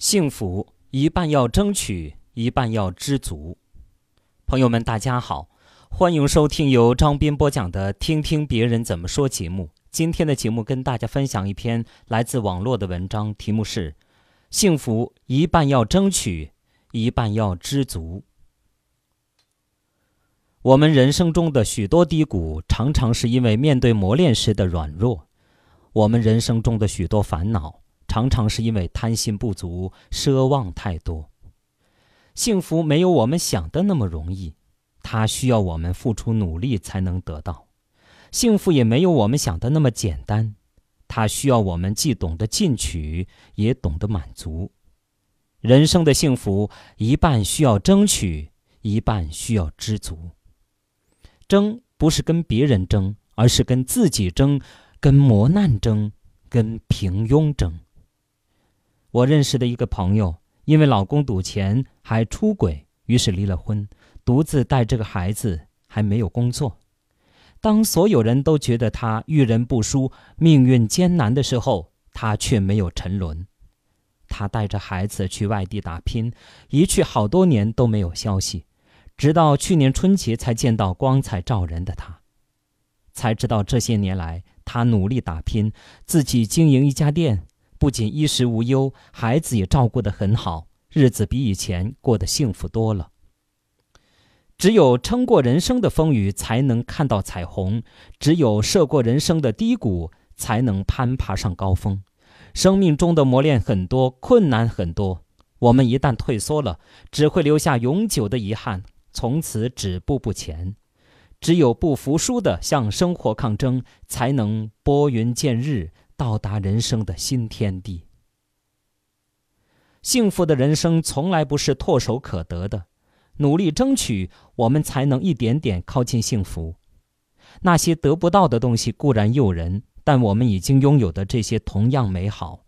幸福一半要争取，一半要知足。朋友们，大家好，欢迎收听由张斌播讲的《听听别人怎么说》节目。今天的节目跟大家分享一篇来自网络的文章，题目是“幸福一半要争取，一半要知足”。我们人生中的许多低谷，常常是因为面对磨练时的软弱；我们人生中的许多烦恼。常常是因为贪心不足、奢望太多。幸福没有我们想的那么容易，它需要我们付出努力才能得到；幸福也没有我们想的那么简单，它需要我们既懂得进取，也懂得满足。人生的幸福，一半需要争取，一半需要知足。争不是跟别人争，而是跟自己争，跟磨难争，跟平庸争。我认识的一个朋友，因为老公赌钱还出轨，于是离了婚，独自带这个孩子，还没有工作。当所有人都觉得他遇人不淑、命运艰难的时候，他却没有沉沦。他带着孩子去外地打拼，一去好多年都没有消息，直到去年春节才见到光彩照人的他，才知道这些年来他努力打拼，自己经营一家店。不仅衣食无忧，孩子也照顾得很好，日子比以前过得幸福多了。只有撑过人生的风雨，才能看到彩虹；只有涉过人生的低谷，才能攀爬上高峰。生命中的磨练很多，困难很多，我们一旦退缩了，只会留下永久的遗憾，从此止步不前。只有不服输的向生活抗争，才能拨云见日。到达人生的新天地。幸福的人生从来不是唾手可得的，努力争取，我们才能一点点靠近幸福。那些得不到的东西固然诱人，但我们已经拥有的这些同样美好。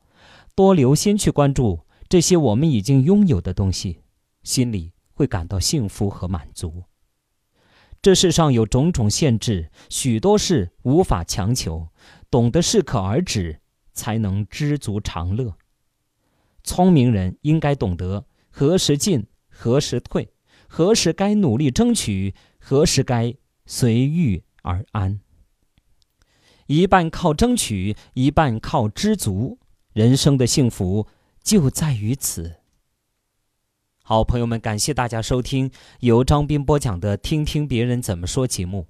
多留心去关注这些我们已经拥有的东西，心里会感到幸福和满足。这世上有种种限制，许多事无法强求。懂得适可而止，才能知足常乐。聪明人应该懂得何时进，何时退，何时该努力争取，何时该随遇而安。一半靠争取，一半靠知足，人生的幸福就在于此。好，朋友们，感谢大家收听由张斌播讲的《听听别人怎么说》节目。